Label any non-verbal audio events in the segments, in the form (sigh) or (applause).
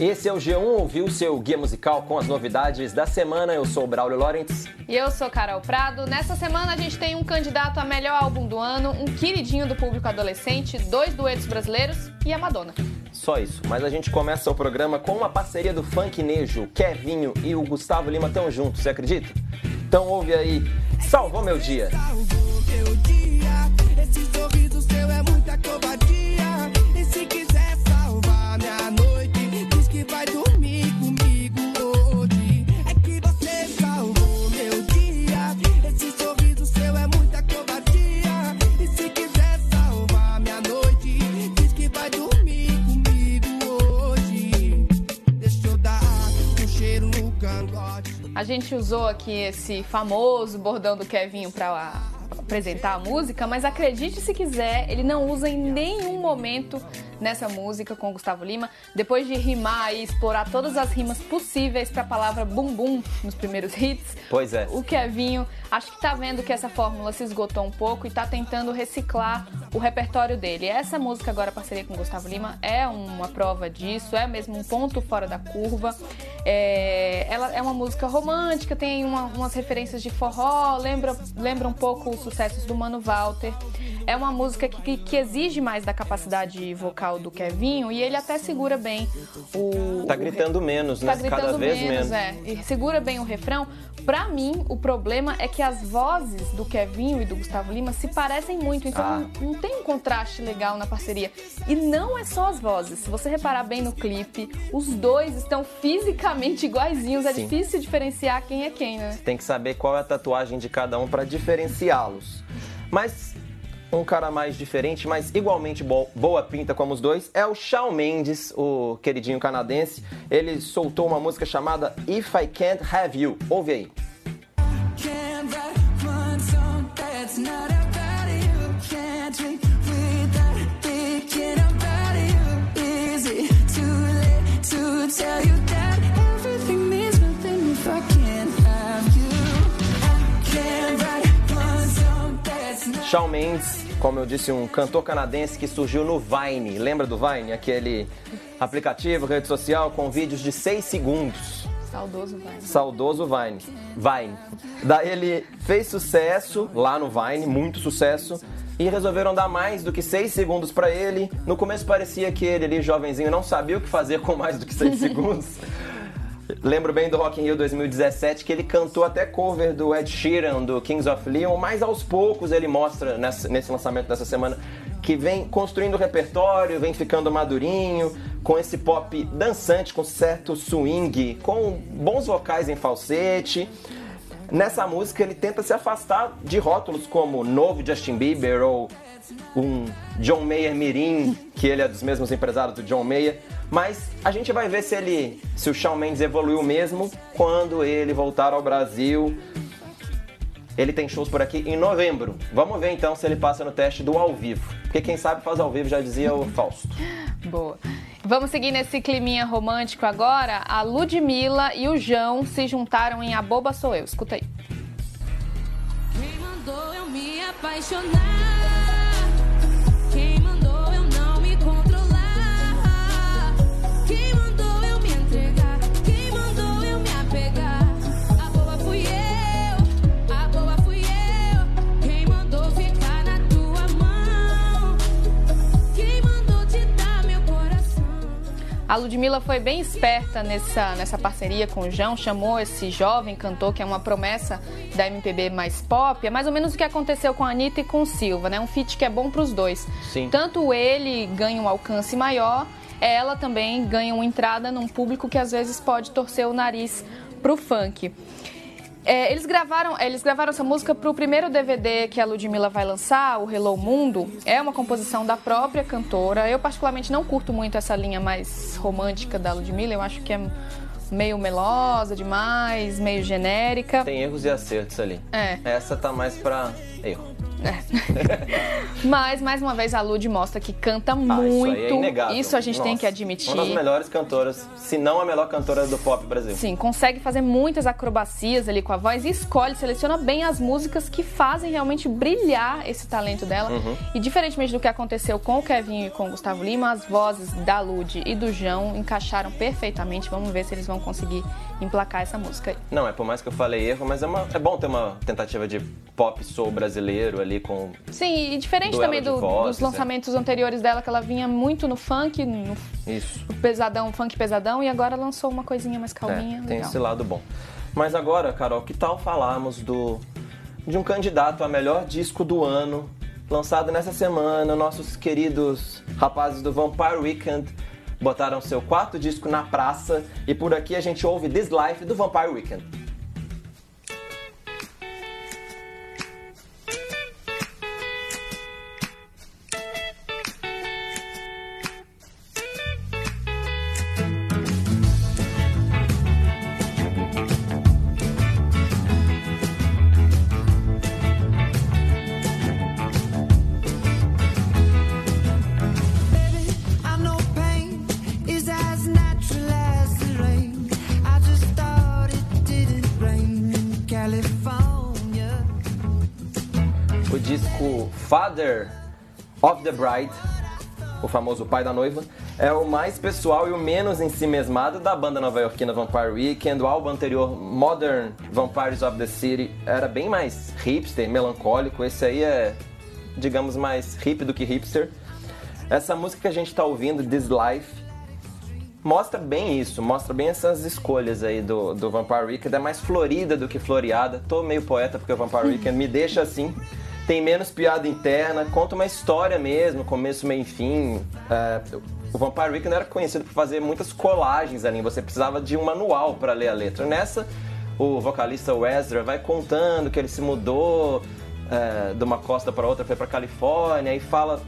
Esse é o G1 Ouviu, seu guia musical com as novidades da semana. Eu sou o Braulio Lorentz. E eu sou Carol Prado. Nessa semana a gente tem um candidato a melhor álbum do ano, um queridinho do público adolescente, dois duetos brasileiros e a Madonna. Só isso, mas a gente começa o programa com uma parceria do Funk Nejo, Kevinho e o Gustavo Lima tão juntos, você acredita? Então ouve aí, Salvou Meu Dia. Salvou A gente usou aqui esse famoso bordão do Kevinho para apresentar a música, mas acredite se quiser, ele não usa em nenhum momento nessa música com o Gustavo Lima, depois de rimar e explorar todas as rimas possíveis para a palavra bumbum nos primeiros hits. Pois é. O Kevinho acho que tá vendo que essa fórmula se esgotou um pouco e tá tentando reciclar o repertório dele. Essa música agora parceria com o Gustavo Lima é uma prova disso, é mesmo um ponto fora da curva. É, ela é uma música romântica, tem uma, umas referências de forró, lembra, lembra um pouco os sucessos do Mano Walter. É uma música que, que exige mais da capacidade vocal do Kevinho e ele até segura bem o. Tá gritando menos, né? Tá gritando Cada vez menos. É, e segura bem o refrão. Pra mim, o problema é que as vozes do Kevinho e do Gustavo Lima se parecem muito, então ah. não, não, tem um contraste legal na parceria. E não é só as vozes. Se você reparar bem no clipe, os dois estão fisicamente iguaizinhos. É Sim. difícil diferenciar quem é quem, né? Tem que saber qual é a tatuagem de cada um para diferenciá-los. Mas um cara mais diferente, mas igualmente boa pinta como os dois, é o Shawn Mendes, o queridinho canadense. Ele soltou uma música chamada If I Can't Have You. Ouve aí. Shawn Mendes, como eu disse, um cantor canadense que surgiu no Vine. Lembra do Vine? Aquele aplicativo, rede social com vídeos de 6 segundos. Saudoso Vine. Saudoso Vine. Vine. Daí ele fez sucesso lá no Vine, muito sucesso. E resolveram dar mais do que 6 segundos para ele. No começo parecia que ele ali, jovenzinho, não sabia o que fazer com mais do que 6 (laughs) segundos. Lembro bem do Rock in Rio 2017 que ele cantou até cover do Ed Sheeran, do Kings of Leon, mas aos poucos ele mostra nesse, lançamento dessa semana que vem construindo o repertório, vem ficando madurinho, com esse pop dançante, com certo swing, com bons vocais em falsete. Nessa música ele tenta se afastar de rótulos como novo Justin Bieber ou um John Mayer Mirim, que ele é dos mesmos empresários do John Mayer. Mas a gente vai ver se ele, se o Shawn Mendes evoluiu mesmo quando ele voltar ao Brasil. Ele tem shows por aqui em novembro. Vamos ver então se ele passa no teste do ao vivo. Porque quem sabe faz ao vivo, já dizia o Fausto. (laughs) Boa. Vamos seguir nesse climinha romântico agora. A Ludmilla e o João se juntaram em A Boba Sou Eu. Escuta aí. Quem mandou eu me apaixonar? A Ludmilla foi bem esperta nessa, nessa parceria com o João, chamou esse jovem cantor, que é uma promessa da MPB mais pop. É mais ou menos o que aconteceu com a Anitta e com o Silva, né? Um feat que é bom para os dois. Sim. Tanto ele ganha um alcance maior, ela também ganha uma entrada num público que às vezes pode torcer o nariz pro funk. É, eles gravaram, eles gravaram essa música para o primeiro DVD que a Ludmilla vai lançar, o Hello Mundo. É uma composição da própria cantora. Eu particularmente não curto muito essa linha mais romântica da Ludmilla. Eu acho que é meio melosa demais, meio genérica. Tem erros e acertos ali. É. Essa tá mais para erro. É. (laughs) Mas, mais uma vez, a Lud mostra que canta muito. Ah, isso, aí é inegável. Isso a gente Nossa, tem que admitir. Uma das melhores cantoras, se não a melhor cantora do pop brasileiro. Sim, consegue fazer muitas acrobacias ali com a voz e escolhe, seleciona bem as músicas que fazem realmente brilhar esse talento dela. Uhum. E diferentemente do que aconteceu com o Kevin e com o Gustavo Lima, as vozes da Lud e do João encaixaram perfeitamente. Vamos ver se eles vão conseguir emplacar essa música aí. Não, é por mais que eu falei erro, mas é, uma- é bom ter uma tentativa de pop soul brasileiro ali com. Sim, e diferente também do- vozes, dos lançamentos anteriores dela, que ela vinha muito no funk, no Isso. pesadão, funk pesadão, e agora lançou uma coisinha mais calminha. É, tem legal. esse lado bom. Mas agora, Carol, que tal falarmos do de um candidato a melhor disco do ano, lançado nessa semana, nossos queridos rapazes do Vampire Weekend botaram seu quarto disco na praça e por aqui a gente ouve This Life do Vampire Weekend. Father of the Bride, o famoso pai da noiva, é o mais pessoal e o menos ensimesmado da banda nova-iorquina Vampire Weekend. O álbum anterior, Modern Vampires of the City, era bem mais hipster, melancólico. Esse aí é, digamos, mais hip do que hipster. Essa música que a gente está ouvindo, This Life, mostra bem isso, mostra bem essas escolhas aí do, do Vampire Weekend. É mais florida do que floreada. Tô meio poeta porque o Vampire Weekend me deixa assim. Tem menos piada interna, conta uma história mesmo, começo, meio e fim. É, o Vampire Weekend era conhecido por fazer muitas colagens ali. Você precisava de um manual para ler a letra. Nessa, o vocalista Wesley vai contando que ele se mudou é, de uma costa para outra, foi para Califórnia e fala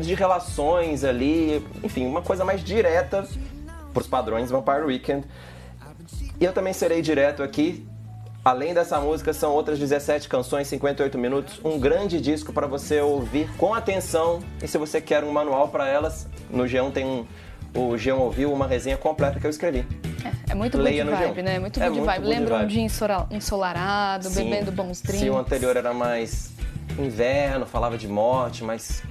de relações ali, enfim, uma coisa mais direta para os padrões Vampire Weekend. E eu também serei direto aqui. Além dessa música, são outras 17 canções, 58 minutos, um grande disco para você ouvir com atenção. E se você quer um manual para elas, no G1 tem um, o G1 ouviu uma resenha completa que eu escrevi. É, é muito good Leia no vibe, G1. né? Muito É good muito vibe. good Lembra um vibe. dia ensora- ensolarado, Sim. bebendo bons drinks. Se o anterior era mais inverno, falava de morte, mais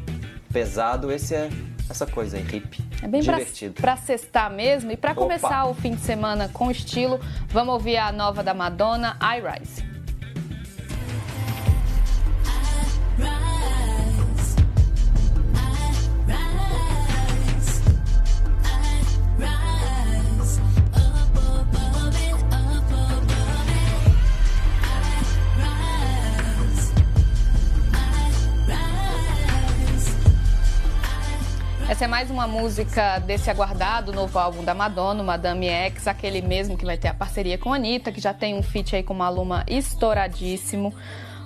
pesado, esse é essa coisa aí, hippie. É bem pra, divertido. pra sextar mesmo. E pra Opa. começar o fim de semana com estilo, vamos ouvir a nova da Madonna, I rise. Essa é mais uma música desse aguardado novo álbum da Madonna, Madame X, aquele mesmo que vai ter a parceria com a Anitta, que já tem um feat aí com uma Luma estouradíssimo.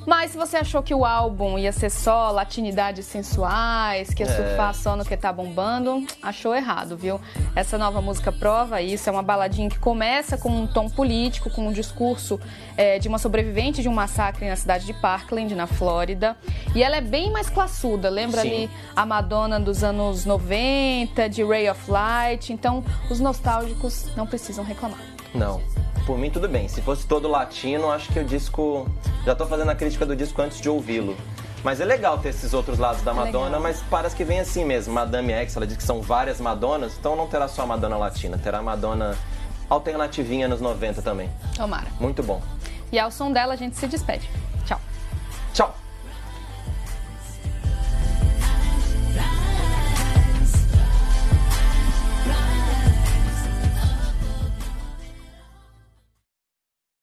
Mas se você achou que o álbum ia ser só latinidades sensuais, que ia É. surfar só no que tá bombando, achou errado, viu? Essa nova música prova isso, é uma baladinha que começa com um tom político, com um discurso é, de uma sobrevivente de um massacre na cidade de Parkland, na Flórida. E ela é bem mais classuda, lembra Sim. ali a Madonna dos anos 90, de Ray of Light. Então, os nostálgicos não precisam reclamar. Não. Por mim, tudo bem. Se fosse todo latino, acho que o disco. Já tô fazendo a crítica do disco antes de ouvi-lo. Mas é legal ter esses outros lados da Madonna, legal. mas parece que vem assim mesmo. Madame X, ela diz que são várias Madonas, então não terá só a Madonna latina, terá a Madonna alternativinha nos 90 também. Tomara. Muito bom. E ao som dela, a gente se despede. Tchau. Tchau!